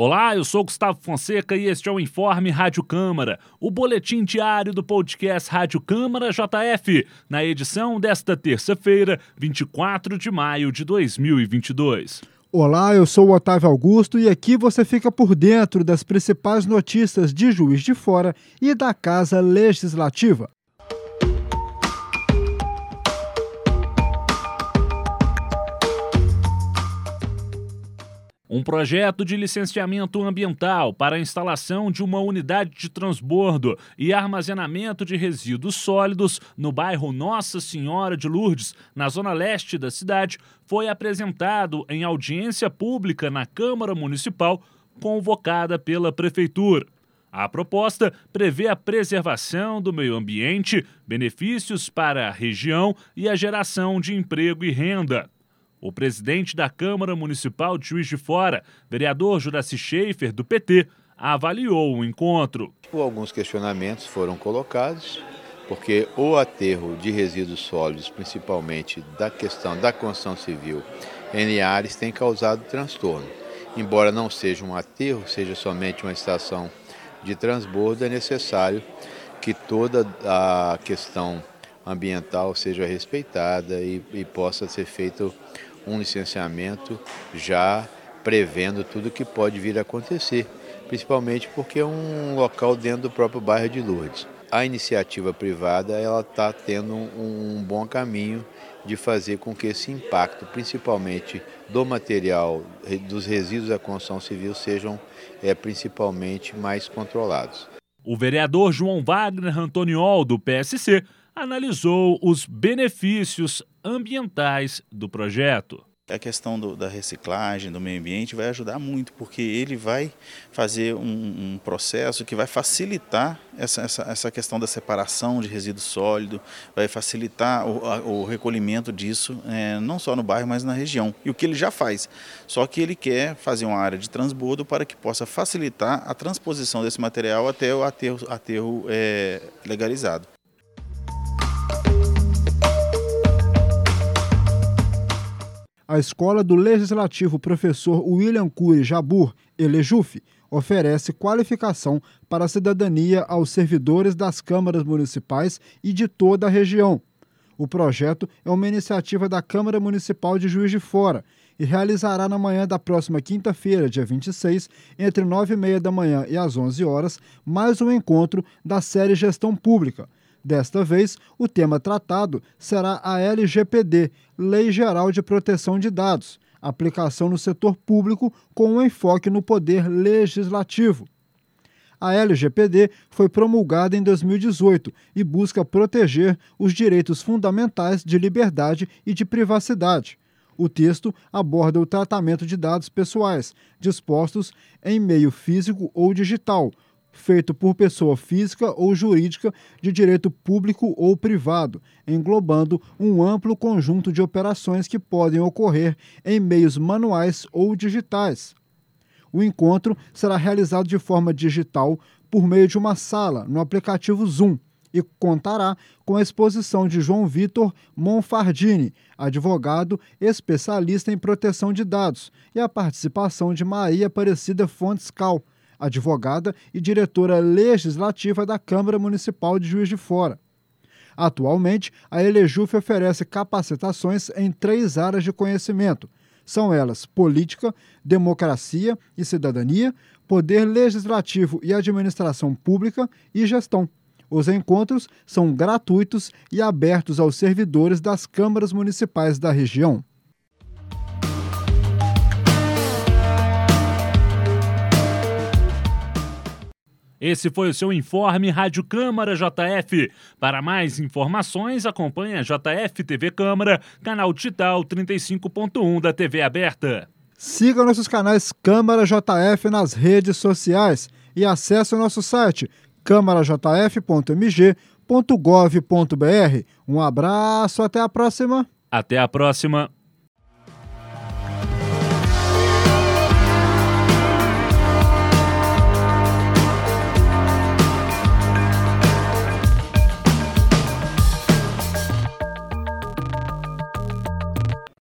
Olá, eu sou Gustavo Fonseca e este é o Informe Rádio Câmara, o boletim diário do podcast Rádio Câmara JF, na edição desta terça-feira, 24 de maio de 2022. Olá, eu sou o Otávio Augusto e aqui você fica por dentro das principais notícias de Juiz de Fora e da Casa Legislativa. Um projeto de licenciamento ambiental para a instalação de uma unidade de transbordo e armazenamento de resíduos sólidos no bairro Nossa Senhora de Lourdes, na zona leste da cidade, foi apresentado em audiência pública na Câmara Municipal, convocada pela Prefeitura. A proposta prevê a preservação do meio ambiente, benefícios para a região e a geração de emprego e renda. O presidente da Câmara Municipal de Juiz de Fora, vereador Juraci Schaefer, do PT, avaliou o encontro. Alguns questionamentos foram colocados, porque o aterro de resíduos sólidos, principalmente da questão da construção civil em Ares, tem causado transtorno. Embora não seja um aterro, seja somente uma estação de transbordo, é necessário que toda a questão ambiental seja respeitada e, e possa ser feito um licenciamento já prevendo tudo que pode vir a acontecer, principalmente porque é um local dentro do próprio bairro de Lourdes. A iniciativa privada ela está tendo um, um bom caminho de fazer com que esse impacto, principalmente do material, dos resíduos da construção civil, sejam é, principalmente mais controlados. O vereador João Wagner Antoniol, do PSC, analisou os benefícios ambientais do projeto. A questão do, da reciclagem, do meio ambiente, vai ajudar muito, porque ele vai fazer um, um processo que vai facilitar essa, essa, essa, questão da separação de resíduo sólido, vai facilitar o, a, o recolhimento disso, é, não só no bairro, mas na região. E o que ele já faz. Só que ele quer fazer uma área de transbordo para que possa facilitar a transposição desse material até o aterro, aterro é, legalizado. A Escola do Legislativo Professor William Cury Jabur, Elejuf, oferece qualificação para a cidadania aos servidores das câmaras municipais e de toda a região. O projeto é uma iniciativa da Câmara Municipal de Juiz de Fora e realizará na manhã da próxima quinta-feira, dia 26, entre 9 e meia da manhã e às 11 horas, mais um encontro da série Gestão Pública, Desta vez, o tema tratado será a LGPD, Lei Geral de Proteção de Dados, aplicação no setor público com um enfoque no poder legislativo. A LGPD foi promulgada em 2018 e busca proteger os direitos fundamentais de liberdade e de privacidade. O texto aborda o tratamento de dados pessoais, dispostos em meio físico ou digital, feito por pessoa física ou jurídica de direito público ou privado, englobando um amplo conjunto de operações que podem ocorrer em meios manuais ou digitais. O encontro será realizado de forma digital por meio de uma sala no aplicativo Zoom e contará com a exposição de João Vitor Monfardini, advogado especialista em proteção de dados, e a participação de Maria Aparecida Fontes Cal, advogada e diretora legislativa da Câmara Municipal de Juiz de Fora. Atualmente, a Elejuf oferece capacitações em três áreas de conhecimento. São elas política, democracia e cidadania, poder legislativo e administração pública e gestão. Os encontros são gratuitos e abertos aos servidores das câmaras municipais da região. Esse foi o seu informe Rádio Câmara JF. Para mais informações, acompanhe a JF TV Câmara, canal digital 35.1 da TV aberta. Siga nossos canais Câmara JF nas redes sociais e acesse o nosso site câmarajf.mg.gov.br. Um abraço, até a próxima. Até a próxima.